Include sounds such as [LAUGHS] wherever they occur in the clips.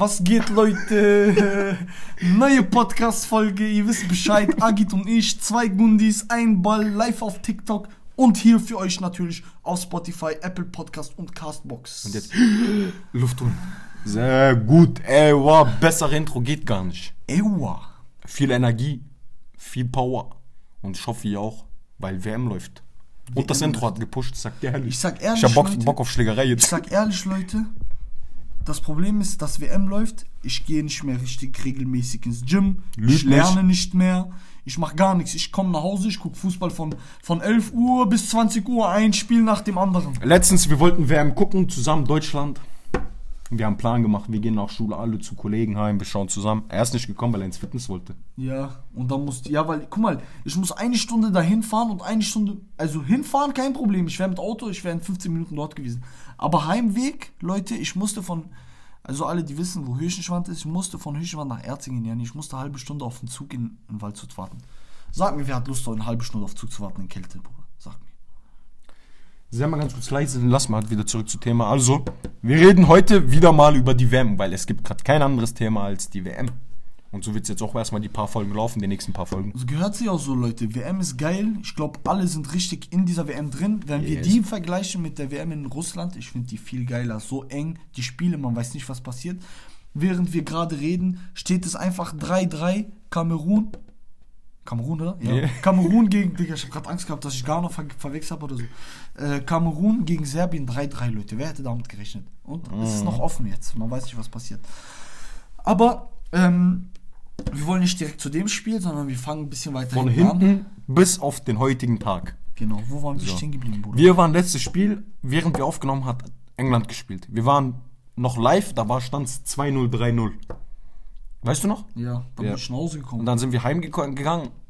Was geht, Leute? [LAUGHS] Neue Podcast-Folge, ihr wisst Bescheid. Agit und ich, zwei Gundis, ein Ball, live auf TikTok und hier für euch natürlich auf Spotify, Apple Podcast und Castbox. Und jetzt [GASPS] Luft holen. Sehr gut. Ey, wow, bessere Intro geht gar nicht. Ewa. Viel Energie, viel Power. Und ich hoffe ihr auch, weil WM läuft. Und das WM Intro hat gepusht, sag dir ehrlich. Ich sag ehrlich, Ich hab Bock, Leute, Bock auf Schlägerei Ich jetzt. sag ehrlich, Leute, das Problem ist, dass WM läuft. Ich gehe nicht mehr richtig regelmäßig ins Gym. Lüg ich lerne nicht mehr. Ich mache gar nichts. Ich komme nach Hause, ich gucke Fußball von, von 11 Uhr bis 20 Uhr, ein Spiel nach dem anderen. Letztens, wir wollten WM gucken, zusammen Deutschland. Wir haben einen Plan gemacht, wir gehen nach Schule alle zu Kollegen heim, wir schauen zusammen. Er ist nicht gekommen, weil er ins Fitness wollte. Ja, und dann musst ja, weil, guck mal, ich muss eine Stunde dahin fahren und eine Stunde, also hinfahren kein Problem. Ich wäre mit Auto, ich wäre in 15 Minuten dort gewesen. Aber Heimweg, Leute, ich musste von, also alle, die wissen, wo Hirschenschwand ist, ich musste von Hirschenschwand nach Erzingen, ja, ich musste eine halbe Stunde auf den Zug in, in Waldshut warten. Sag mir, wer hat Lust, eine halbe Stunde auf den Zug zu warten in Kälte, Bruder? Sag mir. Sei mal ganz kurz leise, lass mal wieder zurück zum Thema. Also, wir reden heute wieder mal über die WM, weil es gibt gerade kein anderes Thema als die WM. Und so wird es jetzt auch erstmal die paar Folgen laufen, die nächsten paar Folgen. Das gehört sich auch so, Leute. WM ist geil. Ich glaube, alle sind richtig in dieser WM drin. Wenn wir Yes. die vergleichen mit der WM in Russland, ich finde die viel geiler. So eng, die Spiele, man weiß nicht, was passiert. Während wir gerade reden, steht es einfach 3-3 Kamerun. Kamerun, oder? Ja. Ja. Kamerun gegen, Digga, ich habe gerade Angst gehabt, dass ich gar noch ver verwechselt habe oder so. Äh, Kamerun gegen Serbien 3-3, Leute. Wer hätte damit gerechnet? Und es ist noch offen jetzt. Man weiß nicht, was passiert. Aber, ähm, wir wollen nicht direkt zu dem Spiel, sondern wir fangen ein bisschen weiter Von hinten an. hinten bis auf den heutigen Tag. Genau, wo waren wir So. stehen geblieben, Bruder? Wir waren letztes Spiel, während wir aufgenommen hat England gespielt. Wir waren noch live, da war stand 2-0, 3-0. Weißt du noch? ja, dann Ja. bin ich nach Hause gekommen. Und dann sind wir heimgegangen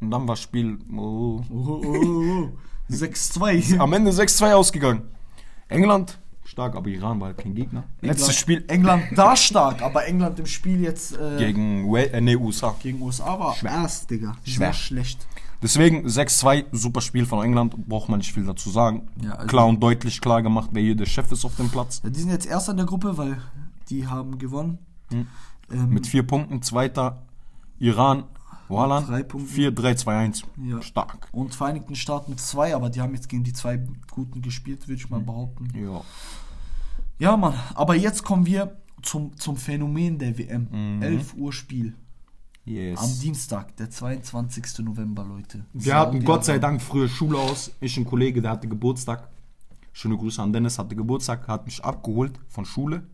und dann war das Spiel oh, oh, oh, oh, oh. [LAUGHS] 6-2. am Ende 6-2 ausgegangen. England, stark, aber Iran war halt kein Gegner. Letztes England- Spiel England da stark, aber England im Spiel jetzt äh, gegen Wa- äh, nee, USA. gegen USA war Schwer. Digga. Schwer. Sehr schlecht. Deswegen 6-2, super Spiel von England, braucht man nicht viel dazu sagen. Ja, also- klar und deutlich klar gemacht, wer hier der Chef ist auf dem Platz. Ja, die sind jetzt erster in der Gruppe, weil die haben gewonnen. Ähm, Hm. Mit vier Punkten, zweiter Iran, Wallan, Drei Punkte. 4, 3, 2, 1. Ja. Stark. und Vereinigten Staaten mit zwei, aber die haben jetzt gegen die zwei Guten gespielt, würde ich mal behaupten. Ja. Ja, Mann, aber jetzt kommen wir zum, zum Phänomen der WM. Mhm. 11 Uhr Spiel. Yes. Am Dienstag, der 22. November, Leute. Wir hatten Gott sei. Dank früher Schule aus. Ich ein Kollege, der hatte Geburtstag. Schöne Grüße an Dennis, hatte Geburtstag, hat mich abgeholt von Schule.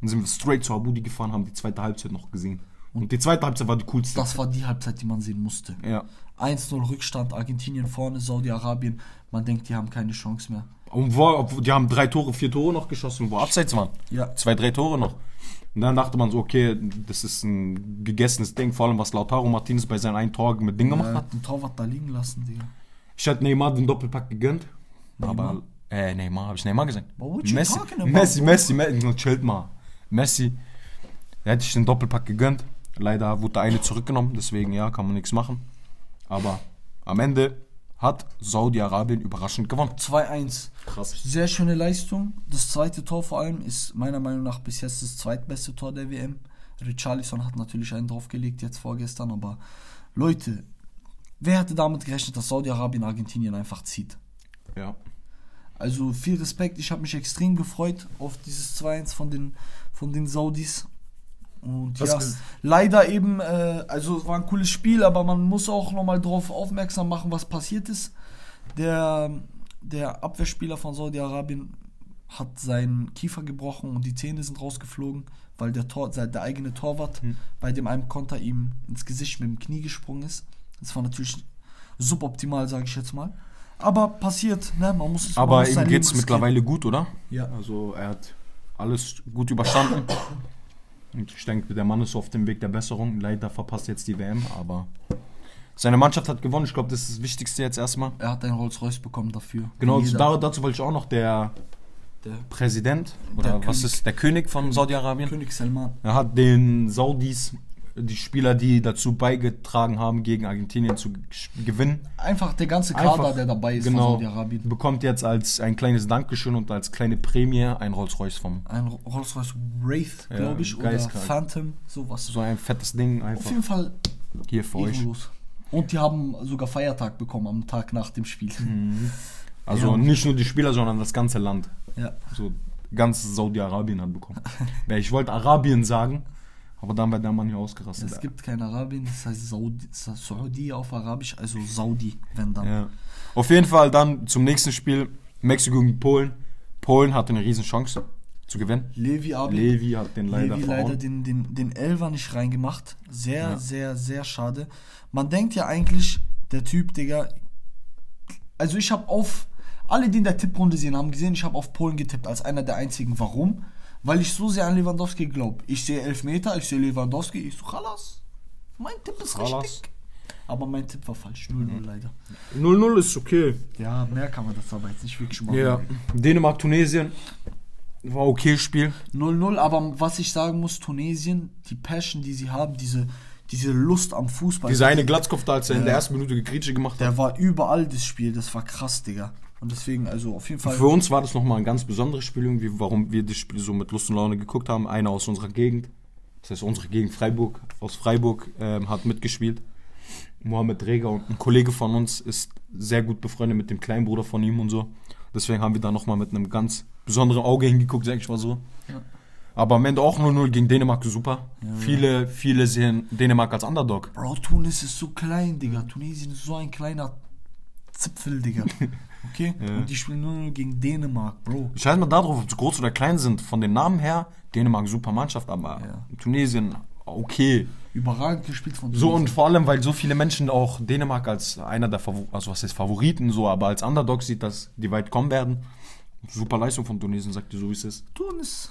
Und sind wir straight zu Abudi gefahren, haben die zweite Halbzeit noch gesehen. Und die zweite Halbzeit war die coolste. Das war die Halbzeit, die man sehen musste. ja. 1-0 Rückstand, Argentinien vorne, Saudi-Arabien. Man denkt, die haben keine Chance mehr. Und wo, obwohl- die haben drei Tore, vier Tore noch geschossen, wo abseits waren. Ja. Zwei, drei Tore noch. Und dann dachte man so, okay, das ist ein gegessenes Ding, vor allem was Lautaro Martinez bei seinem einen Tor mit Ding gemacht hat. den Torwart da liegen lassen, Digga. Ich hätte Neymar den Doppelpack gegönnt. Neymar? Aber, äh, Neymar, habe ich Neymar gesagt? Messi, Messi? Messi, Messi, chillt mal. Messi, da hätte ich den Doppelpack gegönnt. Leider wurde der eine zurückgenommen, deswegen ja, kann man nichts machen. Aber am Ende hat Saudi-Arabien überraschend gewonnen. 2-1. Krass. Sehr schöne Leistung. Das zweite Tor vor allem ist meiner Meinung nach bis jetzt das zweitbeste Tor der WM. Richarlison hat natürlich einen draufgelegt jetzt vorgestern, aber Leute, wer hätte damit gerechnet, dass Saudi-Arabien Argentinien einfach zieht? Ja. Also viel Respekt, ich habe mich extrem gefreut auf dieses 2-1 von den, von den Saudis. Und Was ja, leider eben, äh, also es war ein cooles Spiel, aber man muss auch nochmal darauf aufmerksam machen, was passiert ist. Der, der Abwehrspieler von Saudi-Arabien hat seinen Kiefer gebrochen und die Zähne sind rausgeflogen, weil der, Tor, der, eigene Torwart bei dem einen Konter ihm ins Gesicht mit dem Knie gesprungen ist. Das war natürlich suboptimal, sage ich jetzt mal. Aber passiert, ne? Man muss es Aber ihm geht's riskieren. mittlerweile gut, oder? Ja. Also er hat alles gut überstanden. [COUGHS] Und ich denke, der Mann ist auf dem Weg der Besserung. Leider verpasst jetzt die WM, aber seine Mannschaft hat gewonnen. Ich glaube, das ist das Wichtigste jetzt erstmal. Er hat einen Rolls-Royce bekommen dafür. Genau, da, dazu wollte ich auch noch der Der Präsident oder Der was König. ist der König von Saudi-Arabien? König Salman. Er hat den Saudis die Spieler, die dazu beigetragen haben, gegen Argentinien zu gewinnen. Einfach der ganze Kader, Einfach, der dabei ist genau, von Saudi-Arabien. bekommt jetzt als ein kleines Dankeschön und als kleine Prämie ein Rolls-Royce vom. Ein Rolls-Royce Wraith, Ja, glaube ich, oder. Phantom, sowas. So ein fettes Ding Auf einfach jeden Fall hier für euch. ehrenlos. Und die haben sogar Feiertag bekommen am Tag nach dem Spiel. [LAUGHS] Also Ja. nicht nur die Spieler, sondern das ganze Land. Ja. So ganz Saudi-Arabien hat bekommen. [LAUGHS] Ich wollte Arabien sagen, aber dann war der Mann hier ausgerastet. Es gibt kein Arabien, das heißt Saudi, Saudi auf Arabisch, also Saudi, wenn dann. Ja. Auf jeden Fall dann zum nächsten Spiel Mexiko gegen Polen. Polen hatte eine riesen Chance zu gewinnen. Levi aber Levi hat den leider Levi leider den, den, den Elfer nicht reingemacht. Sehr, Ja. sehr, sehr schade. Man denkt ja eigentlich, der Typ, Digga. Also ich habe auf. Alle, die in der Tipprunde sehen, haben gesehen, ich habe auf Polen getippt, als einer der einzigen. Warum? Weil ich so sehr an Lewandowski glaube. Ich sehe Elfmeter, ich sehe Lewandowski, ich so, Chalas. Mein Tipp ist Chalas. richtig. Aber mein Tipp war falsch. 0-0 leider. 0-0 ist okay. Ja, mehr kann man das aber jetzt nicht wirklich machen. Ja. Dänemark, Tunesien war okay Spiel. 0-0, aber was ich sagen muss, Tunesien, die Passion, die sie haben, diese, diese Lust am Fußball. Dieser eine Glatzkopf da, als er in Ja. der ersten Minute Gekritsche gemacht hat. Der war überall das Spiel, das war krass, Digga. Und deswegen, also auf jeden Fall. Für uns war das nochmal ein ganz besonderes Spiel, irgendwie, warum wir das Spiel so mit Lust und Laune geguckt haben. Einer aus unserer Gegend, das heißt unsere Gegend Freiburg, aus Freiburg, ähm, hat mitgespielt. Mohamed Reger und ein Kollege von uns ist sehr gut befreundet mit dem kleinen Bruder von ihm und so. Deswegen haben wir da nochmal mit einem ganz besonderen Auge hingeguckt, sag ich mal so. Ja. Aber am Ende auch 0-0 gegen Dänemark, super. viele, viele sehen Dänemark als Underdog. Bro, Tunis ist so klein, Digga. Tunesien ist so ein kleiner Zipfel, Digga. [LAUGHS] Okay? Ja. Und die spielen nur gegen Dänemark, Bro. Scheiß mal darauf, ob sie groß oder klein sind. Von den Namen her, Dänemark super Mannschaft, aber Ja. Tunesien okay. Überragend gespielt von So und Tunesien. vor allem, weil so viele Menschen auch Dänemark als einer der Favor also was heißt Favoriten so, aber als Underdog sieht, dass die weit kommen werden. Super Leistung von Tunesien, sagt ihr so wie es ist. Tunis.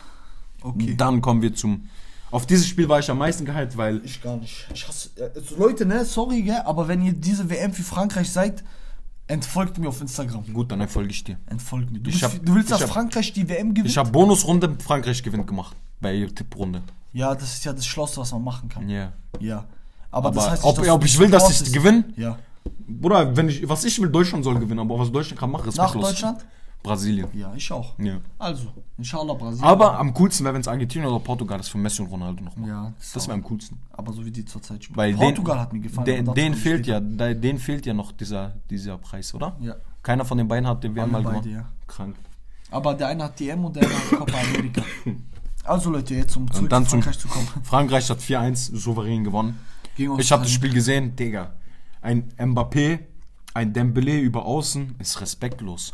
Okay. Dann kommen wir zum. Auf dieses Spiel war ich am meisten gehypt, weil Ich gar nicht. Ich hasse. äh, Also Leute, ne, sorry, gell, aber wenn ihr diese WM für Frankreich seid, entfolgt mir auf Instagram. gut, dann folge ich dir. Entfolgt mir. Du, Ich bist, hab- du willst, ich dass hab- Frankreich die WM gewinnt? Ich habe Bonusrunde Frankreich gewinnt gemacht bei Tipprunde. ja, das ist ja das Schloss, was man machen kann. Ja. Ja. Aber, Aber das heißt ob- dass ob ich will, dass supportest. gewinnen? Ja. Bruder, wenn ich was ich will, Deutschland soll gewinnen, aber was Deutschland kann machen, ist Nach Deutschland? Brasilien. Ja, ich auch. Ja. Also, inshallah Brasilien. Aber am coolsten wäre, wenn es Argentinien oder Portugal ist für Messi und Ronaldo noch machen. Ja, Das wäre am coolsten. aber so wie die zurzeit spielen. Weil Portugal den, hat mir gefallen. Den, ich fehlt ja, da- denen fehlt ja noch dieser, dieser Preis, oder? Ja. Keiner von den beiden hat den WM mal gewonnen. ja. Krank. Aber der eine hat DM und der andere hat Copa America. [LAUGHS] Also Leute, jetzt um zurück zu zum- Frankreich zu kommen. [LAUGHS] Frankreich hat 4-1 souverän gewonnen. Ich habe das. Spiel gesehen, Digga. Ein Mbappé, ein Dembele über außen ist respektlos.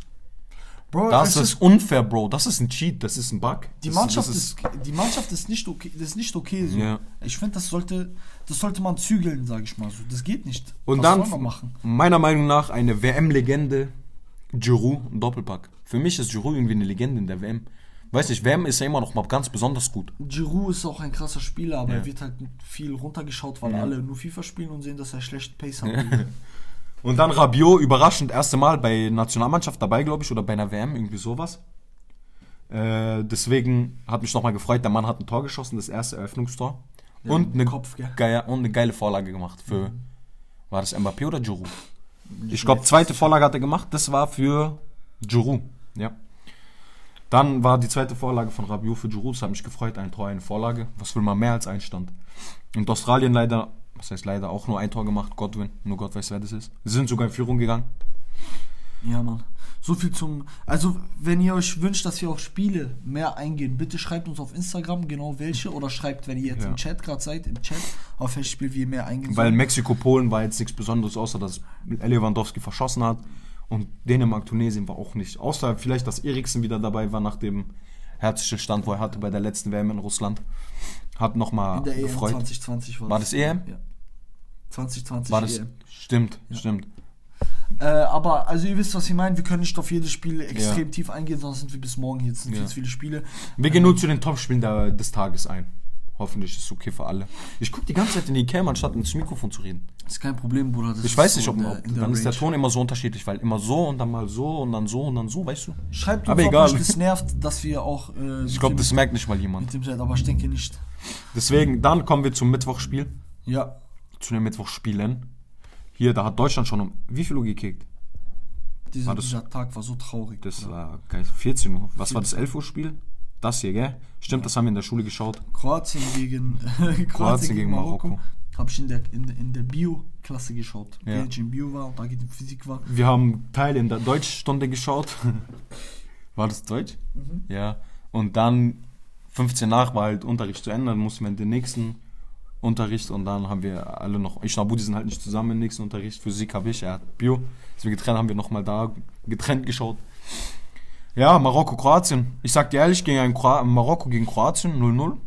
Bro, Das ist unfair, Bro. Das ist ein Cheat, das ist ein Bug. Die das, Mannschaft das ist, die Mannschaft ist nicht okay, das ist nicht okay so. Ja. Ich finde, das sollte, das sollte man zügeln, sage ich mal so. Das geht nicht. Und Was dann, meiner Meinung nach, eine WM-Legende, Giroud, ein Doppelpack. Für mich ist Giroud irgendwie eine Legende in der WM. Weiß nicht, WM ist ja immer noch mal ganz besonders gut. Giroud ist auch ein krasser Spieler, aber Ja. er wird halt viel runtergeschaut, weil Ja. alle nur FIFA spielen und sehen, dass er schlecht Pace hat. [LAUGHS] Und dann Rabiot, überraschend, erste Mal bei Nationalmannschaft dabei, glaube ich, oder bei einer WM, irgendwie sowas. Äh, deswegen hat mich nochmal gefreut, der Mann hat ein Tor geschossen, das erste Eröffnungstor. Ja, und, eine Kopf, geile, und eine geile Vorlage gemacht für, war das Mbappé oder Giroud? Ich glaube, zweite Vorlage hat er gemacht, das war für Giroud, ja. Dann war die zweite Vorlage von Rabiot für Giroud, das hat mich gefreut, ein Tor, eine Vorlage. Was will man mehr als Einstand? Und Australien leider, was heißt leider, auch nur ein Tor gemacht, Godwin, nur Gott weiß, wer das ist. Sie sind sogar in Führung gegangen. Ja, Mann. So viel zum. Also, wenn ihr euch wünscht, dass wir auf Spiele mehr eingehen, bitte schreibt uns auf Instagram genau welche oder schreibt, wenn ihr jetzt Ja. im Chat gerade seid, im Chat, auf welches Spiel wir mehr eingehen Weil. Mexiko-Polen war jetzt nichts Besonderes, außer dass Lewandowski verschossen hat. Und Dänemark-Tunesien war auch nicht. Außer vielleicht, dass Eriksen wieder dabei war nach dem Herzstillstand, wo er hatte bei der letzten WM in Russland. Hat nochmal In der EM gefreut. 2020 war War das EM? Ja. 2020 War das? EM. Stimmt, stimmt. Äh, aber, also ihr wisst, was ich meine. Wir können nicht auf jedes Spiel extrem tief eingehen, sonst sind wir bis morgen hier. Jetzt sind Ja. zu viele Spiele. Wir gehen nur zu den Top-Spielen des Tages ein. Hoffentlich ist es okay für alle. Ich gucke die ganze Zeit in die Cam, anstatt ins Mikrofon zu reden. Ist kein Problem, Bruder. Das Ich weiß so nicht, ob, der- ob dann ist der Range. Ton immer so unterschiedlich, weil immer so und dann mal so und dann so und dann so, weißt du? Schreibt uns, Aber egal. das nervt, dass wir auch. Äh, Ich glaube, das merkt nicht mal jemand. mit dem seid, aber ich denke nicht. Deswegen, dann kommen wir zum Mittwochspiel. Ja, Zu den Mittwochspielen. Hier, da hat Deutschland schon um wie viel Uhr gekickt? dieser, War das- dieser Tag war so traurig. Das Bruder. war geil. 14 Uhr. Was war das 11 Uhr Spiel? Das hier, gell? Stimmt, das haben wir in der Schule geschaut. Kroatien gegen [LAUGHS] Kroatien, gegen gegen Marokko. Marokko. Habe ich in der, in, in der Bio-Klasse geschaut. Ja. Während ich in Bio war und da geht in Physik war. Wir haben Teil in der Deutschstunde geschaut. [LAUGHS] war das Deutsch? Ja. Und dann 15 nach war halt Unterricht zu Ende, dann mussten wir in den nächsten Unterricht und dann haben wir alle noch, ich und Abu, die sind halt nicht zusammen im nächsten Unterricht, Physik habe ich, er hat Bio. Wir getrennt haben wir nochmal da getrennt geschaut. Ja, Marokko, Kroatien. Ich sag dir ehrlich, gegen ein Kroa Marokko gegen Kroatien 0-0.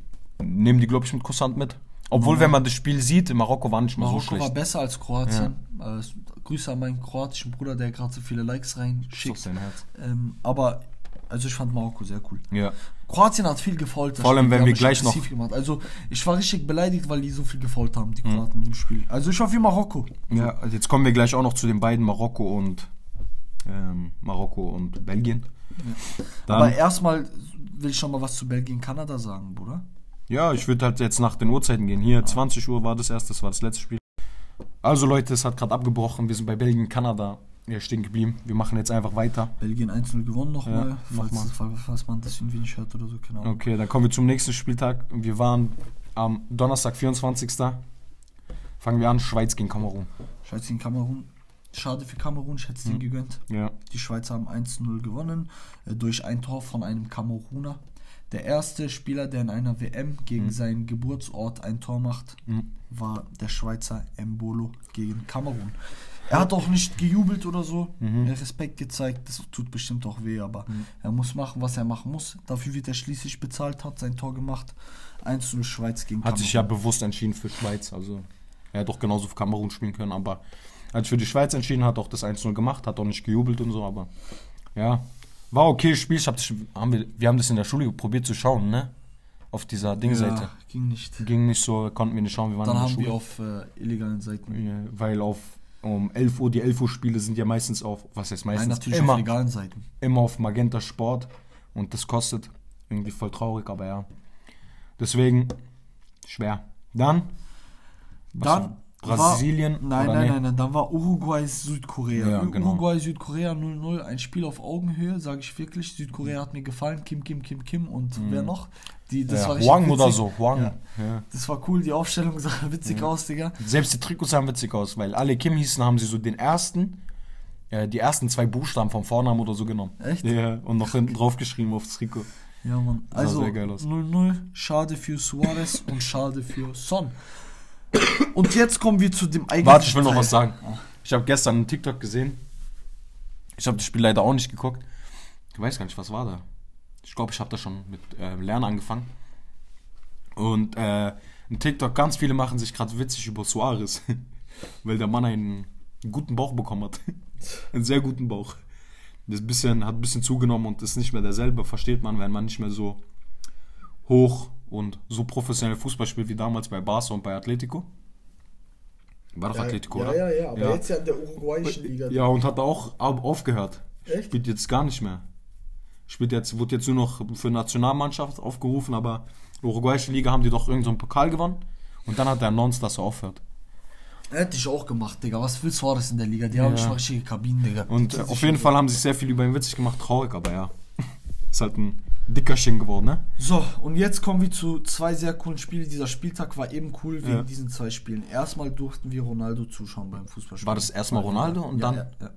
Nehmen die, glaube ich, mit Kussant mit. Obwohl, wenn man das Spiel sieht, Marokko war nicht mal so Marokko war schlecht. besser als Kroatien. Äh, Grüße an meinen kroatischen Bruder, der gerade so viele Likes reinschickt. sein Herz. Ähm, aber, also ich fand Marokko sehr cool. Ja. Kroatien hat viel gefault. Vor allem, Spiel. wenn wir gleich noch- Gemacht. Also, ich war richtig beleidigt, weil die so viel gefault haben, die Kroaten im Spiel. Also, ich war für Marokko. Ja, also jetzt kommen wir gleich auch noch zu den beiden Marokko und ähm, Marokko und Belgien. Dann, Aber erstmal will ich schon mal was zu Belgien-Kanada sagen, Bruder. ja, ich würde halt jetzt nach den Uhrzeiten gehen. Hier 20 Uhr war das erste, das war das letzte Spiel. Also Leute, es hat gerade abgebrochen. Wir sind bei Belgien, Kanada ja, stehen geblieben. Wir machen jetzt einfach weiter. Belgien 1-0 gewonnen nochmal, Ja, falls, nochmal. falls, man das irgendwie nicht hört oder so, Ahnung. Okay, dann kommen wir zum nächsten Spieltag. Wir waren am Donnerstag, 24. Fangen wir an, Schweiz gegen Kamerun. Schweiz gegen Kamerun. Schade für Kamerun, ich hätte es denen gegönnt. Ja. Die Schweizer haben 1-0 gewonnen äh, durch ein Tor von einem Kameruner. Der erste Spieler, der in einer WM gegen seinen Geburtsort ein Tor macht, Mhm. war der Schweizer Mbolo gegen Kamerun. Er hat auch nicht gejubelt oder so, Mhm. Respekt gezeigt, das tut bestimmt auch weh, aber er muss machen, was er machen muss. Dafür wird er schließlich bezahlt, hat sein Tor gemacht. 1-0 Schweiz gegen Hat sich ja bewusst entschieden für Schweiz. Also er hätte auch genauso für Kamerun spielen können, aber sich für die Schweiz entschieden, hat auch das 1-0 gemacht, hat auch nicht gejubelt und so, aber ja. War okay Spiel. Ich hab das, haben wir, wir haben das in der Schule probiert zu schauen, ne? Auf dieser Dingseite. Ja, ging nicht. Ging nicht so, konnten wir nicht schauen, wir waren Dann in der haben Schule. wir auf äh, illegalen Seiten. Ja, weil auf um 11 Uhr, die 11 Uhr Spiele sind ja meistens auf, was heißt Nein, meistens? natürlich immer, auf legalen Seiten. immer auf Magenta Sport und das kostet irgendwie voll traurig, aber ja. Deswegen schwer. Dann Dann Brasilien War, nein, oder nein, nee? nein, nein, dann war Uruguay Südkorea. Ja, genau. Uruguay Südkorea 0-0, ein Spiel auf Augenhöhe, sage ich wirklich. Südkorea hat mir gefallen, Kim Kim Kim Kim und wer noch? Die das Mhm. ja, war Huang oder witzig. so, Huang. Ja. Ja. Das war cool, die Aufstellung sah [LAUGHS] witzig aus, Digga. Selbst die Trikots sahen witzig aus, weil alle Kim hießen, haben sie so den ersten, äh, die ersten zwei Buchstaben vom Vornamen oder so genommen. Echt? Ja, und noch hinten drauf geschrieben aufs Trikot. Ja, Mann. Also sehr geil aus. 0-0, schade für Suarez und schade für Son. Und jetzt kommen wir zu dem eigentlichen Warte, ich will noch was sagen. Ich habe gestern einen TikTok gesehen. Ich habe das Spiel leider auch nicht geguckt. Ich weiß gar nicht, was war da. Ich glaube, ich habe da schon mit äh, Lernen angefangen. Und äh, ein TikTok, ganz viele machen sich gerade witzig über Suarez. [LAUGHS] weil der Mann einen guten Bauch bekommen hat. [LAUGHS] einen sehr guten Bauch. Das bisschen, hat ein bisschen zugenommen und ist nicht mehr derselbe, versteht man, wenn man nicht mehr so hoch und so professionell Fußball spielt wie damals bei Barca und bei Atletico. War doch Atletico, oder? ja, ja, aber Ja. jetzt ja in der uruguayischen Liga. Ja, und hat auch au- aufgehört. Echt? Spielt jetzt gar nicht mehr. Spielt jetzt, wurde jetzt nur noch für Nationalmannschaft aufgerufen, aber uruguayische Liga haben die doch irgendeinen so einen Pokal gewonnen. Und dann hat er announced, dass er aufhört. Hätte ich auch gemacht, Digga. Was willst du Suarez in der Liga? Die haben Ja. mal richtige Kabinen, Digga. Und äh, auf jeden Fall haben sich sehr viel über ihn witzig gemacht. Traurig, aber ja. [LAUGHS] Ist halt ein Dickerchen geworden, ne? So, und jetzt kommen wir zu zwei sehr coolen Spielen. Dieser Spieltag war eben cool wegen Ja. diesen zwei Spielen. Erstmal durften wir Ronaldo zuschauen beim Fußballspiel. War das erstmal Ronaldo und ja, dann- Ja,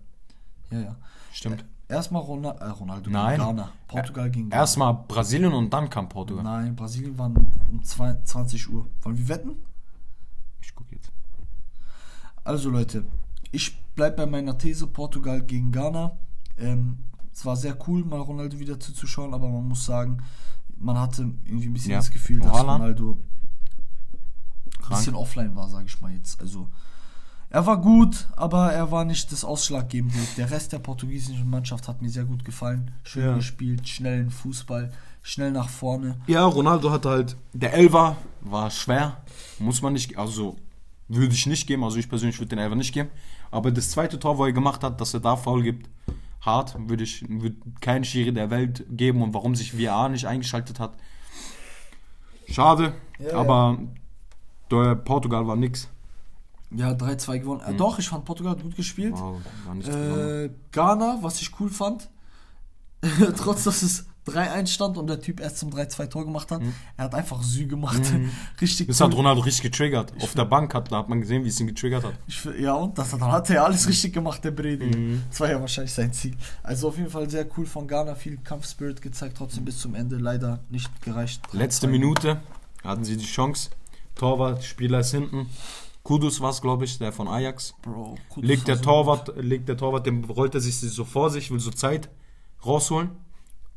ja. ja. Stimmt. Erstmal Rona äh, Ronaldo Nein. gegen Ghana. Portugal gegen Ghana. Erstmal Brasilien und dann kam Portugal. Nein, Brasilien waren um zwei- 20 Uhr. Wollen wir wetten? Ich guck jetzt. Also Leute, ich bleibe bei meiner These Portugal gegen Ghana. Ähm, es war sehr cool, mal Ronaldo wieder zuzuschauen, aber man muss sagen, man hatte irgendwie ein bisschen Ja. das Gefühl, dass Haaland? Ronaldo ein bisschen offline war, sage ich mal jetzt. Also er war gut, aber er war nicht das Ausschlaggebende. Der Rest der portugiesischen Mannschaft hat mir sehr gut gefallen. Schön Ja. gespielt, schnellen Fußball, schnell nach vorne. Ja, Ronaldo hatte halt, der Elfer war schwer. Muss man nicht, also würde ich nicht geben. Also ich persönlich würde den Elfer nicht geben. Aber das zweite Tor, wo er gemacht hat, dass er da faul gibt, hart, würde ich würde kein Schiri der Welt geben. Und warum sich VAR nicht eingeschaltet hat, schade. Ja, aber der Portugal war nix. Ja, 3-2 gewonnen. Äh, doch, ich fand Portugal gut gespielt. Gewonnen. Äh, Ghana, was ich cool fand, [LAUGHS] trotz dass es 3-1 stand und der Typ erst zum 3-2 Tor gemacht hat, er hat einfach Sü gemacht. [LAUGHS] Richtig Das hat Ronaldo richtig getriggert. Auf der Bank hat, da hat man gesehen, wie es ihn getriggert hat. Ich, ja, und das hat, dann hat er alles richtig gemacht, der Bredi. Das war ja wahrscheinlich sein Ziel. Also auf jeden Fall sehr cool von Ghana, viel Kampfspirit gezeigt, trotzdem bis zum Ende leider nicht gereicht. Letzte 3-2. Minute hatten sie die Chance. Torwart, Spieler ist hinten. Kudus war es, glaube ich, der von Ajax. Bro, Kudus Legt der so Torwart, legt der Torwart, dem rollt er sich so vor sich, will so Zeit rausholen.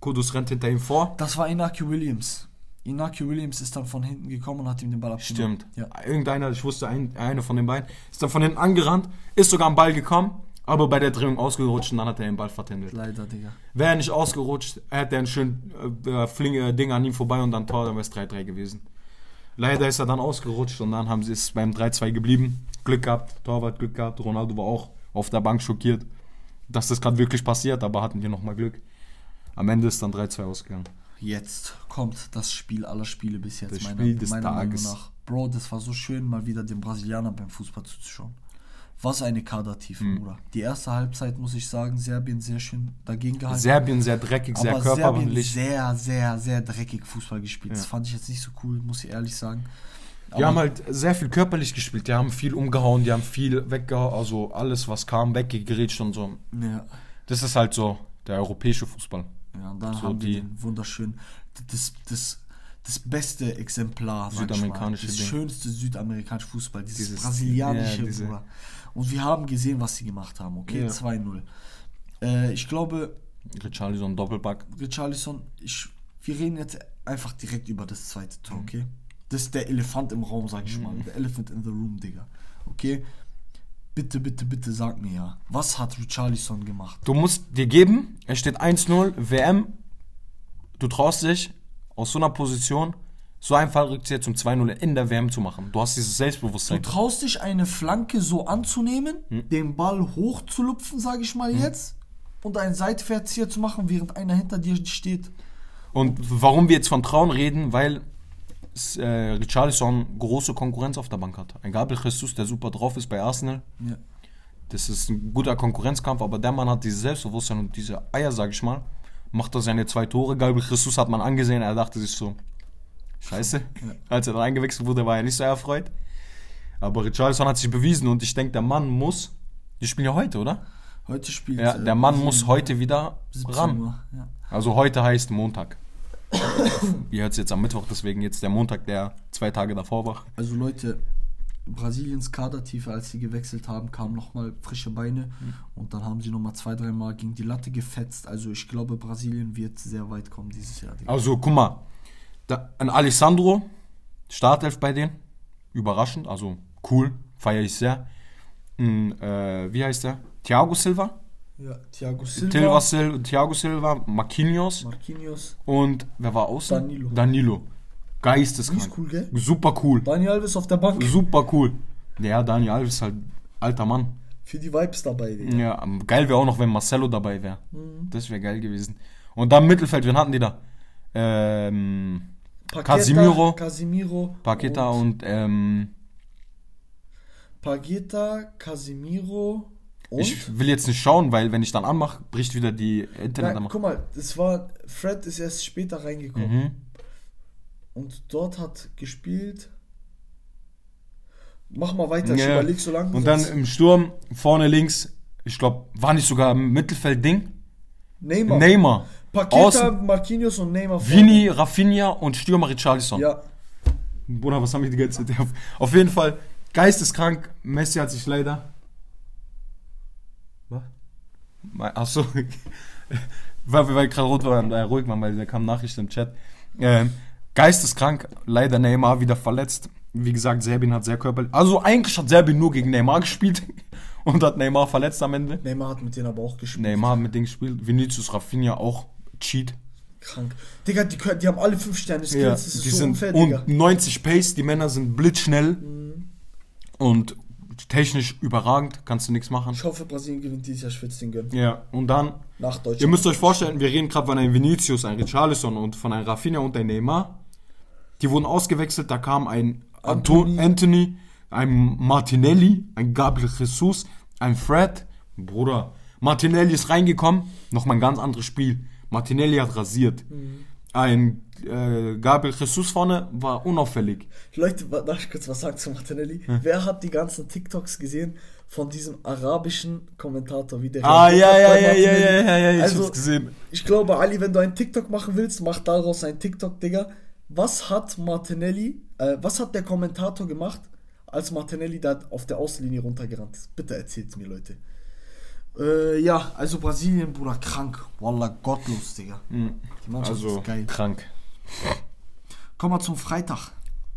Kudus rennt hinter ihm vor. Das war Inaki Williams. Inaki Williams ist dann von hinten gekommen und hat ihm den Ball abgenommen. Stimmt. Ja. Irgendeiner, ich wusste, ein, einer von den beiden, ist dann von hinten angerannt, ist sogar am Ball gekommen, aber bei der Drehung ausgerutscht und dann hat er den Ball vertändelt. Leider, Digga. Wäre er nicht ausgerutscht, hätte er ein schön äh, flinke Ding an ihm vorbei und dann Tor, dann wäre es 3-3 gewesen. Leider ist er dann ausgerutscht und dann haben sie es beim 3-2 geblieben. Glück gehabt, Torwart Glück gehabt, Ronaldo war auch auf der Bank schockiert, dass das gerade wirklich passiert, aber hatten wir nochmal Glück. Am Ende ist dann 3-2 ausgegangen. Jetzt kommt das Spiel aller Spiele bis jetzt, Das meiner, Spiel des meiner Meinung Tages. nach. Bro, das war so schön, mal wieder den Brasilianern beim Fußball zuzuschauen. Was eine Kadertiefe, Mhm. Bruder. Die erste Halbzeit, muss ich sagen, Serbien sehr schön dagegen gehalten. Serbien sehr dreckig, sehr aber Serbien körperlich. sehr, sehr, sehr dreckig Fußball gespielt. Das fand ich jetzt nicht so cool, muss ich ehrlich sagen. Die haben halt sehr viel körperlich gespielt, die haben viel umgehauen, die haben viel weggehauen, also alles, was kam, weggegrätscht und so. Ja. Das ist halt so der europäische Fußball. Ja, und dann So haben die- wir den wunderschönen, das, das, das beste Exemplar, Südamerikanische das Ding. schönste südamerikanische Fußball, dieses, Dieses- brasilianische, ja, diese-. Und wir haben gesehen, was sie gemacht haben, okay? Ja. 2-0. Äh, ich glaube, Richarlison Doppelpack. Richarlison, ich, wir reden jetzt einfach direkt über das zweite Mhm. Tor, okay? Das ist der Elefant im Raum, sag ich mal. Der Elephant in the room, Digga. Okay? Bitte, bitte, bitte sag mir ja, was hat Richarlison gemacht? Du musst dir geben, es steht 1-0, WM, du traust dich aus so einer Position, so einen Fallrückzieher zum 2-0 in der WM zu machen. Du hast dieses Du Selbstbewusstsein. traust dich eine Flanke so anzunehmen, Hm. den Ball hochzulupfen, sage ich mal jetzt, und einen Seitwärtszieher zu machen, während einer hinter dir steht. Und warum wir jetzt von Trauen reden, weil äh, Richarlison große Konkurrenz auf der Bank hat. Ein Gabriel Jesus, der super drauf ist bei Arsenal. Ja. Das ist ein guter Konkurrenzkampf, aber der Mann hat dieses Selbstbewusstsein und diese Eier, sag ich mal. Macht er seine zwei Tore. Gabriel Jesus hat man angesehen, er dachte sich so, scheiße. [LAUGHS] Als er da eingewechselt wurde, war er nicht so erfreut. Aber Richarlison hat sich bewiesen und ich denke, der Mann muss, die spielen ja heute, oder? Heute spielt Ja, äh, der Mann muss heute wieder 17 ran. Uhr. Ja. Also heute heißt Montag. Ihr hört es jetzt am Mittwoch, deswegen jetzt der Montag, der zwei Tage davor war. Also Leute, Brasiliens Kadertiefe, als sie gewechselt haben, kamen nochmal frische Beine Hm. und dann haben sie nochmal zwei, dreimal gegen die Latte gefetzt. Also ich glaube, Brasilien wird sehr weit kommen dieses Jahr. Also guck mal, da, ein Alessandro, Startelf bei denen, überraschend, also cool, feiere ich sehr. Ein, äh, wie heißt der? Thiago Silva, Ja, Thiago Silva, Silva Sil Thiago Silva, Marquinhos Marquinhos, und wer war außen? Danilo. Danilo. Geisteskrank. Ist cool, gell? Super cool. Daniel Alves auf der Bank. Super cool. Ja, Daniel Alves ist halt alter Mann. Für die Vibes dabei, Digga. Ja, geil wäre auch noch, wenn Marcelo dabei wäre. Mhm. Das wäre geil gewesen. Und dann im Mittelfeld, wen hatten die da? Ähm, Paqueta, Casimiro. Casimiro. Paqueta und, ähm, Paqueta, Casimiro und. ich will jetzt nicht schauen, weil wenn ich dann anmache, bricht wieder die Internet. Nein, guck mal, es war. Fred ist erst später reingekommen. Mhm. Und dort hat gespielt. Mach mal weiter, ich Ja. überleg so lange. Und dann im Sturm, vorne links, ich glaube, war nicht sogar im Mittelfeld Ding? Neymar. Neymar. Paqueta, Außen- Marquinhos und Neymar. vorne. Vini, Rafinha und Stürmer Richarlison. Ja, Bruder, was haben wir die ganze Zeit? Auf jeden Fall, geisteskrank. Messi hat sich leider. Achso. [LAUGHS] weil weil ich gerade rot war, äh, ruhig waren, weil da kam Nachricht im Chat. Ähm, geisteskrank, leider Neymar wieder verletzt. Wie gesagt, Serbien hat sehr körperlich. Also eigentlich hat Serbien nur gegen Neymar [LAUGHS] gespielt und hat Neymar verletzt am Ende. Neymar hat mit denen aber auch gespielt. Neymar hat mit denen gespielt. Vinicius Rafinha auch Cheat. Krank. Digga, die, können, die haben alle 5 Sterne Skills. Ja, das ist die so sind unfair, Digga. und 90 Pace, die Männer sind blitzschnell und technisch überragend, kannst du nichts machen. Ich hoffe, Brasilien gewinnt dieses Jahr Schwitzding gönnen. Ja, und dann, Nach Deutschland. ihr müsst euch vorstellen, wir reden gerade von einem Vinicius, einem Richarlison und von einem Rafinha und einem Neymar. Die wurden ausgewechselt, da kam ein Anthony, Anthony. Ein Martinelli, ein Gabriel Jesus, ein Fred. Bruder, Martinelli ist reingekommen, nochmal ein ganz anderes Spiel. Martinelli hat rasiert. Ein äh, Gabriel Jesus vorne war unauffällig. Leute, darf ich kurz was sagen zu Martinelli? Wer hat die ganzen TikToks gesehen von diesem arabischen Kommentator, wie der Ah, ja, ja, ja, ja, ja, ja, ja, ich Also, hab's gesehen. Ich glaube, Ali, wenn du einen TikTok machen willst, mach daraus einen TikTok, Digga. Was hat Martinelli, äh, was hat der Kommentator gemacht, als Martinelli da auf der Außenlinie runtergerannt ist? Bitte erzählt's mir, Leute. Äh, ja, also Brasilien, Bruder, krank. Wallah, gottlos, Digga. Die Mannschaft Also, ist geil. krank. Kommen wir zum Freitag.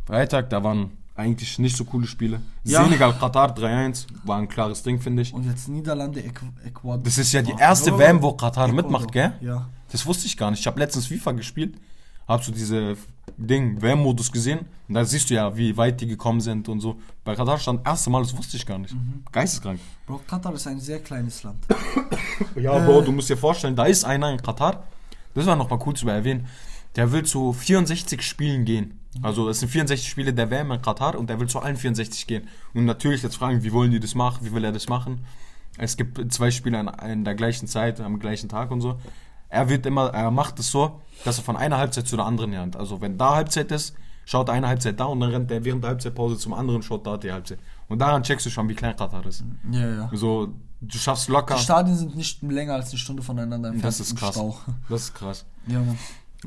Freitag, da waren eigentlich nicht so coole Spiele. Ja. Senegal, Katar 3-1, war ein klares Ding, finde ich. Und jetzt Niederlande, Ecuador. Das ist ja die erste WM, wo Katar Ecuador. mitmacht, gell? Ja. Das wusste ich gar nicht. Ich habe letztens FIFA gespielt, hab so diese Ding, WM-Modus gesehen. Und da siehst du ja, wie weit die gekommen sind und so. Bei Katar stand erste Mal, das wusste ich gar nicht. Mhm. Geisteskrank. Bro, Katar ist ein sehr kleines Land. [COUGHS] Ja, Bro, du musst dir vorstellen, da ist einer in Katar, das war nochmal cool zu erwähnen, der will zu 64 Spielen gehen. Also es sind 64 Spiele der WM in Katar und der will zu allen 64 gehen. Und natürlich jetzt fragen, wie wollen die das machen, wie will er das machen? Es gibt zwei Spiele in, in der gleichen Zeit, am gleichen Tag und so. Er wird immer, er macht es so, dass er von einer Halbzeit zu der anderen lernt. Also wenn da Halbzeit ist, schaut er eine Halbzeit da und dann rennt er während der Halbzeitpause zum anderen, schaut da die Halbzeit. Und daran checkst du schon, wie klein Katar ist. Ja, ja. So, du schaffst locker. Die Stadien sind nicht länger als eine Stunde voneinander entfernt. Das ist krass. Stau. Das ist krass. Ja, Mann.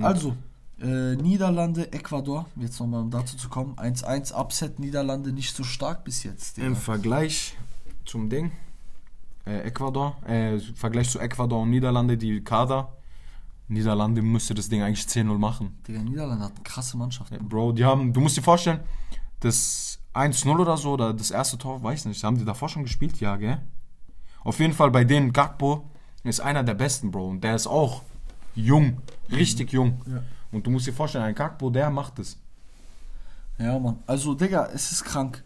Also, äh, Niederlande, Ecuador, jetzt nochmal um dazu zu kommen. 1-1 Upset, Niederlande nicht so stark bis jetzt. Digga. Im Vergleich zum Ding, äh, Ecuador, äh, im Vergleich zu Ecuador und Niederlande, die Kader, Niederlande müsste das Ding eigentlich 10-0 machen. Digga, Niederlande hat eine krasse Mannschaft. Ja, Bro, die haben, du musst dir vorstellen, das 1-0 oder so, oder das erste Tor, weiß nicht, haben die davor schon gespielt? Ja, gell? Auf jeden Fall bei denen, Gakpo ist einer der besten, Bro, und der ist auch jung, richtig jung. Ja. Und du musst dir vorstellen, ein Gakpo, der macht es. Ja, Mann. Also, Digga, es ist krank.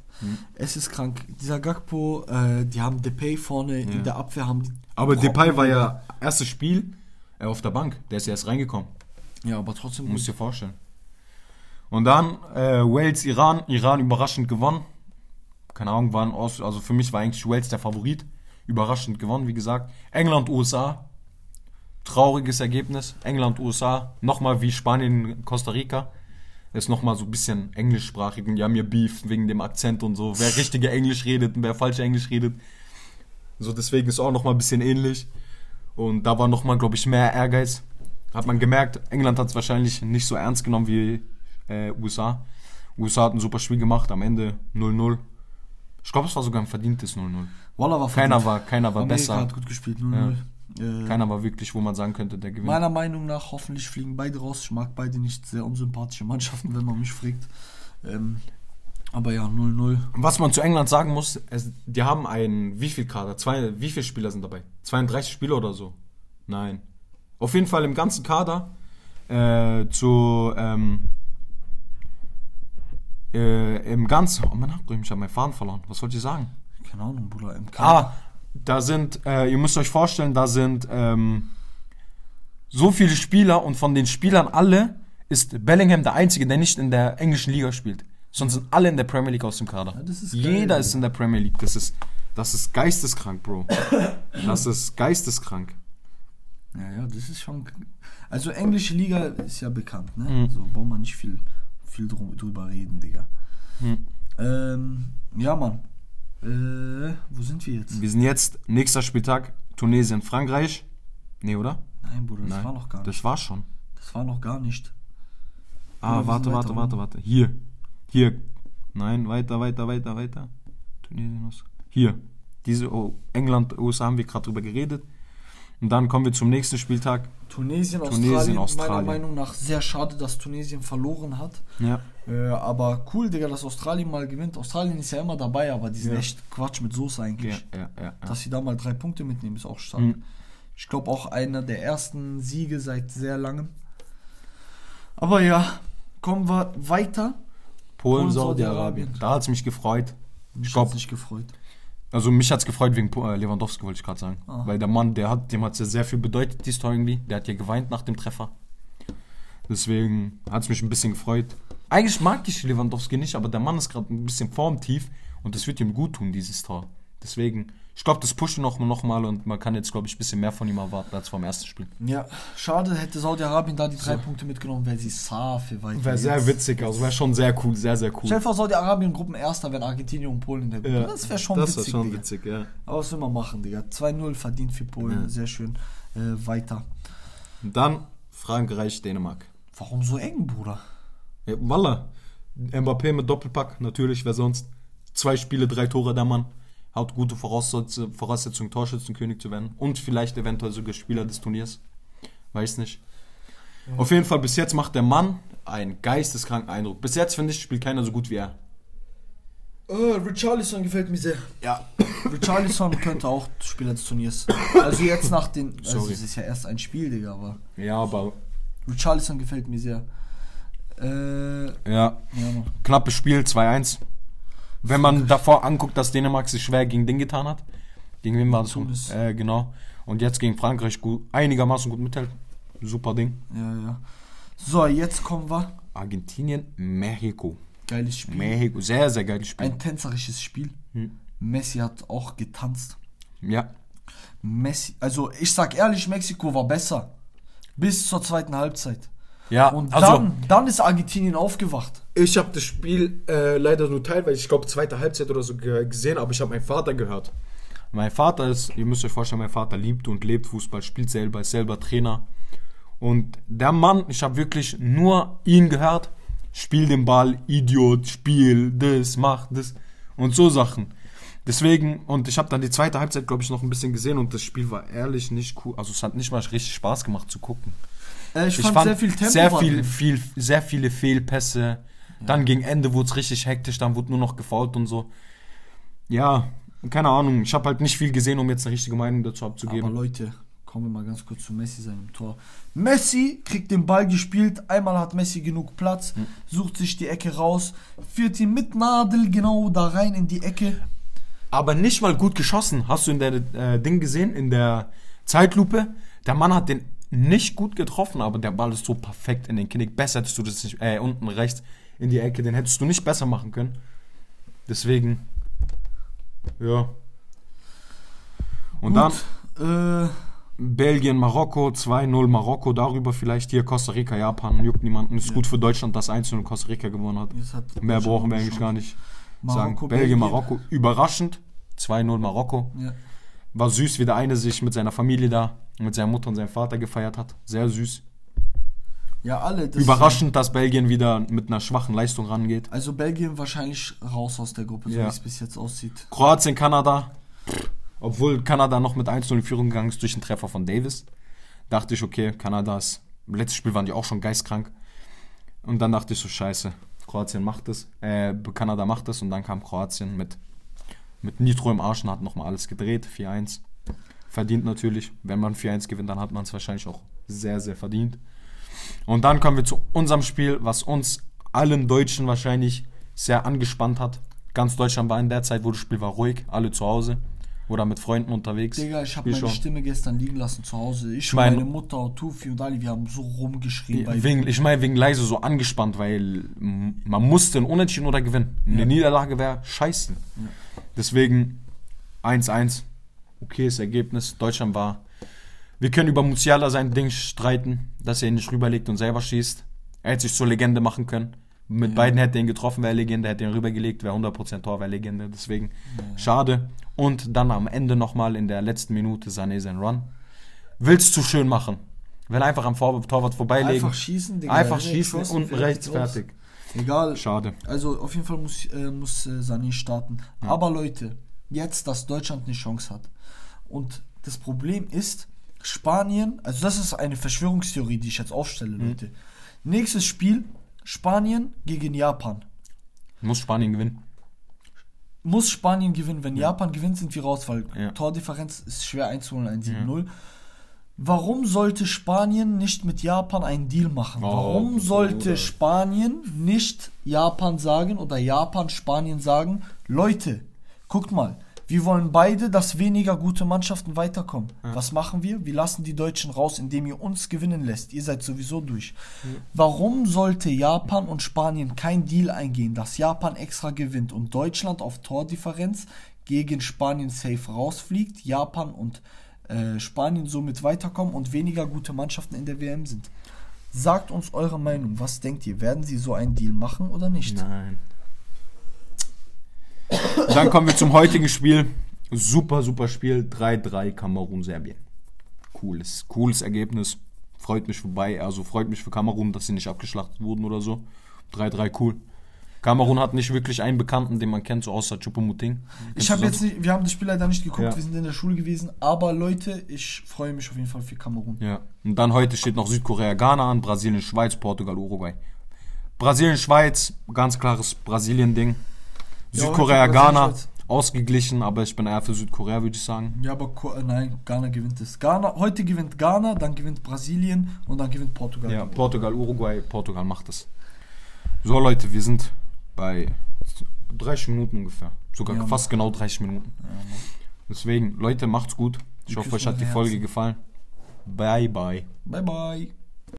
Es ist krank. Dieser Gakpo, äh, die haben Depay vorne in der Abwehr, haben die. Aber Brocken, Depay war ja erstes Spiel äh, auf der Bank, der ist ja erst reingekommen. Ja, aber trotzdem Musst gut. dir vorstellen. Und dann äh, Wales, Iran. Iran überraschend gewonnen. Keine Ahnung, waren aus, also für mich war eigentlich Wales der Favorit. Überraschend gewonnen, wie gesagt. England, USA. Trauriges Ergebnis. England, USA. Nochmal wie Spanien, Costa Rica. Ist nochmal so ein bisschen englischsprachig. Und die haben ja Beef wegen dem Akzent und so. Wer richtige Englisch redet und wer falsche Englisch redet. So, deswegen ist auch nochmal ein bisschen ähnlich. Und da war nochmal, glaube ich, mehr Ehrgeiz. Hat man gemerkt, England hat es wahrscheinlich nicht so ernst genommen wie äh, USA. USA hat ein super Spiel gemacht, am Ende 0-0. Ich glaube, es war sogar ein verdientes 0-0. Wallah war Keiner verdient. war, keiner war Amerika besser. hat gut gespielt, 0-0. Äh, Keiner war wirklich, wo man sagen könnte, der gewinnt. Meiner Meinung nach, hoffentlich fliegen beide raus. Ich mag beide nicht sehr unsympathische Mannschaften, wenn man mich fragt. Ähm, aber ja, 0-0. Was man zu England sagen muss, es, die haben einen, wie viel Kader? Zwei, wie viele Spieler sind dabei? 32 Spieler oder so? Nein. Auf jeden Fall im ganzen Kader äh, zu, ähm, äh, im ganzen, oh mein Gott, ich habe meinen Faden verloren. Was wollte ich sagen? Keine Ahnung, Bruder. Im Ah, da sind, äh, ihr müsst euch vorstellen, da sind ähm, so viele Spieler und von den Spielern alle ist Bellingham der Einzige, der nicht in der englischen Liga spielt. Sonst sind alle in der Premier League aus dem Kader. Ja, ist geil, Jeder Alter. ist in der Premier League. Das ist, das ist geisteskrank, Bro. Das ist geisteskrank. Ja, ja, das ist schon. Also, englische Liga ist ja bekannt, ne? Mhm. So braucht man nicht viel, viel drüber reden, Digga. Mhm. Ähm, ja, Mann. Äh, wo sind wir jetzt? Wir sind jetzt, nächster Spieltag, Tunesien, Frankreich. Nee, oder? Nein, Bruder, das Nein. war noch gar nicht. Das war schon. Das war noch gar nicht. Ah, warte, warte, warte, warte. Hier. Hier. Nein, weiter, weiter, weiter, weiter. Tunesien, was? Hier. Diese oh, England, USA haben wir gerade drüber geredet. Und dann kommen wir zum nächsten Spieltag. Tunesien, Tunesien, Australien, Australien. meiner Meinung nach sehr schade, dass Tunesien verloren hat. Ja. Äh, aber cool, Digga, dass Australien mal gewinnt. Australien ist ja immer dabei, aber die sind Ja. echt Quatsch mit Soße eigentlich. ja, ja. ja. Dass sie da mal drei Punkte mitnehmen, ist auch stark. Mhm. Ich glaube auch einer der ersten Siege seit sehr langem. Aber ja, kommen wir weiter. Polen, Polen, Saudi-Arabien. Da hat es mich gefreut. Mich glaub- hat's nicht gefreut. Also mich hat's gefreut wegen äh, Lewandowski, wollte ich gerade sagen. Ah. Weil der Mann, der hat, dem hat's ja sehr viel bedeutet, die Story irgendwie. Der hat ja geweint nach dem Treffer. Deswegen hat's mich ein bisschen gefreut. Eigentlich mag ich Lewandowski nicht, aber der Mann ist gerade ein bisschen formtief und das wird ihm gut tun, dieses Tor. Deswegen, ich glaube, das pusht noch, noch mal und man kann jetzt, glaube ich, ein bisschen mehr von ihm erwarten als vom ersten Spiel. Ja, schade, hätte Saudi-Arabien da die drei Punkte mitgenommen, wäre sie Safe weiter. Wäre sehr witzig, also wäre schon sehr cool, sehr, sehr cool. Stell dir vor, Saudi-Arabien Gruppenerster, wenn Argentinien und Polen in der Gruppe. das wäre schon das witzig. schon Digga. witzig, ja. Aber was will man machen, Digga? 2-0 verdient für Polen, Ja. sehr schön. Äh, weiter. Und dann Frankreich, Dänemark. Warum so eng, Bruder? Ja, Walla. Mbappé mit Doppelpack, natürlich, wer sonst. Zwei Spiele, drei Tore, der Mann. Hat gute Voraussetzungen, Voraussetzungen Torschützenkönig zu werden. Und vielleicht eventuell sogar Spieler des Turniers. Weiß nicht. Auf jeden Fall, bis jetzt macht der Mann einen geisteskranken Eindruck. Bis jetzt, finde ich, spielt keiner so gut wie er. Äh, Richarlison gefällt mir sehr. Ja. [COUGHS] Richarlison könnte auch Spieler des Turniers. Also jetzt nach den. Also Sorry. es ist ja erst ein Spiel, Digga, aber. Ja, aber. Richarlison gefällt mir sehr. Äh, ja, Ja, knappes Spiel, 2-1. Wenn man davor anguckt, dass Dänemark sich schwer gegen Ding getan hat. Gegen wen war das? Tunis. Äh, genau. Und jetzt gegen Frankreich gut, einigermaßen gut mithält. Super Ding. Ja, ja. So, jetzt kommen wir. Argentinien, Mexiko. Geiles Spiel. Mexiko, sehr, sehr geiles Spiel. Ein tänzerisches Spiel. Hm. Messi hat auch getanzt. Ja. Messi, also ich sag ehrlich, Mexiko war besser. Bis zur zweiten Halbzeit. Ja, Und also dann, dann ist Argentinien aufgewacht. ich habe das Spiel äh, leider nur teilweise, ich glaube zweite Halbzeit oder so ge- gesehen, aber ich habe meinen Vater gehört. Mein Vater ist, ihr müsst euch vorstellen, mein Vater liebt und lebt Fußball, spielt selber, ist selber Trainer. Und der Mann, ich habe wirklich nur ihn gehört, spiel den Ball, Idiot, spiel das, mach das und so Sachen. Deswegen, und ich habe dann die zweite Halbzeit, glaube ich, noch ein bisschen gesehen und das Spiel war ehrlich nicht cool. Also es hat nicht mal richtig Spaß gemacht zu gucken. Äh, ich, Ich fand, fand sehr viel Tempo. sehr, viel, viel, sehr viele Fehlpässe. Dann gegen Ende wurde es richtig hektisch, dann wurde nur noch gefault und so. Ja, keine Ahnung. Ich habe halt nicht viel gesehen, um jetzt eine richtige Meinung dazu Aber abzugeben. Leute, kommen wir mal ganz kurz zu Messi seinem Tor. Messi kriegt den Ball gespielt, einmal hat Messi genug Platz, Hm. sucht sich die Ecke raus, führt ihn mit Nadel genau da rein in die Ecke. Aber nicht mal gut geschossen. Hast du in der äh, Ding gesehen, in der Zeitlupe? Der Mann hat den nicht gut getroffen, aber der Ball ist so perfekt in den Knick. Besser hättest du das nicht, äh, unten rechts in die Ecke, den hättest du nicht besser machen können. Deswegen, ja. Und dann Gut, äh, Belgien, Marokko, 2-0 Marokko, darüber vielleicht hier Costa Rica, Japan, juckt niemanden. Ist gut für Deutschland, dass 1-0 Costa Rica gewonnen hat. Mehr brauchen wir eigentlich gar nicht Marokko, sagen. Belgien, Belgien. Marokko, überraschend. 2-0 Marokko. Ja. War süß, wie der eine sich mit seiner Familie da, mit seiner Mutter und seinem Vater gefeiert hat. Sehr süß. ja, alle. das- Überraschend, dass Belgien wieder mit einer schwachen Leistung rangeht. Also Belgien wahrscheinlich raus aus der Gruppe, so Ja. wie es bis jetzt aussieht. Kroatien, Kanada. Obwohl Kanada noch mit 1-0 in Führung gegangen ist durch den Treffer von Davis. Dachte ich, okay, Kanada ist. Im letzten Spiel waren die auch schon geistkrank. Und dann dachte ich so, scheiße, Kroatien macht es. Äh, Kanada macht es. Und dann kam Kroatien mit, mit Nitro im Arsch und hat nochmal alles gedreht. 4-1. Verdient natürlich. Wenn man 4-1 gewinnt, dann hat man es wahrscheinlich auch sehr, sehr verdient. Und dann kommen wir zu unserem Spiel, was uns allen Deutschen wahrscheinlich sehr angespannt hat. Ganz Deutschland war in der Zeit, wo das Spiel war, ruhig, alle zu Hause oder mit Freunden unterwegs. Digga, ich habe meine schon. Stimme gestern liegen lassen zu Hause. Ich meine- meine Mutter Tufi und Ali, wir haben so rumgeschrien. bei Wegen, ich meine, wegen leise so angespannt, weil man musste ein Unentschieden oder gewinnen. Eine Ja. Niederlage wäre scheiße. Deswegen 1-1, okayes Ergebnis. Deutschland war. Wir können über Musiala sein Ding streiten, dass er ihn nicht rüberlegt und selber schießt. Er hätte sich zur Legende machen können. Mit Ja. beiden hätte er ihn getroffen, wäre Legende, hätte ihn rübergelegt, wäre 100% Tor, wäre Legende. Deswegen schade. Und dann am Ende nochmal in der letzten Minute Sané sein Run. Willst zu schön machen. Will einfach am Vor Torwart vorbeilegen. Einfach schießen, Digga. Einfach schießen, unten rechts, fertig. Egal. Schade. Also auf jeden Fall muss, äh, muss äh, Sané starten. Aber Leute, jetzt, dass Deutschland eine Chance hat. Und das Problem ist, Spanien, also das ist eine Verschwörungstheorie, die ich jetzt aufstelle, Leute. Nächstes Spiel, Spanien gegen Japan. Muss Spanien gewinnen. Muss Spanien gewinnen. Wenn Japan gewinnt, sind wir raus, weil Ja. Tordifferenz ist schwer einzuholen, ein 7-0. Warum sollte Spanien nicht mit Japan einen Deal machen? Oh, Warum sollte. Spanien nicht Japan sagen oder Japan Spanien sagen, Leute, guckt mal, wir wollen beide, dass weniger gute Mannschaften weiterkommen. Was machen wir? Wir lassen die Deutschen raus, indem ihr uns gewinnen lässt. Ihr seid sowieso durch. Warum sollte Japan und Spanien kein Deal eingehen, dass Japan extra gewinnt und Deutschland auf Tordifferenz gegen Spanien safe rausfliegt, Japan und äh, Spanien somit weiterkommen und weniger gute Mannschaften in der WM sind? Sagt uns eure Meinung. Was denkt ihr? Werden sie so einen Deal machen oder nicht? Nein. Dann kommen wir zum heutigen Spiel. Super, super Spiel. 3-3 Kamerun-Serbien. Cooles, cooles Ergebnis. Freut mich vorbei. Also freut mich für Kamerun, dass sie nicht abgeschlachtet wurden oder so. 3-3 cool. Kamerun hat nicht wirklich einen Bekannten, den man kennt, so außer Choupo-Moting. Ich habe jetzt nicht, wir haben das Spiel leider nicht geguckt, Ja. wir sind in der Schule gewesen, aber Leute, ich freue mich auf jeden Fall für Kamerun. Ja. Und dann heute steht noch Südkorea, Ghana an, Brasilien, Schweiz, Portugal, Uruguay. Brasilien, Schweiz, ganz klares Brasilien-Ding. Ja, Südkorea, Brasilien, Ghana, ausgeglichen, aber ich bin eher für Südkorea, würde ich sagen. Ja, aber Ko- äh, nein, Ghana gewinnt es. Ghana, heute gewinnt Ghana, dann gewinnt Brasilien und dann gewinnt Portugal. Ja, Portugal, Uruguay, Portugal macht es. So Leute, wir sind bei 30 Minuten ungefähr. Sogar Ja, fast genau 30 Minuten. Deswegen, Leute, macht's gut. Ich Wir hoffe, euch hat die eure Folge Herzen. gefallen. Bye, bye. Bye bye.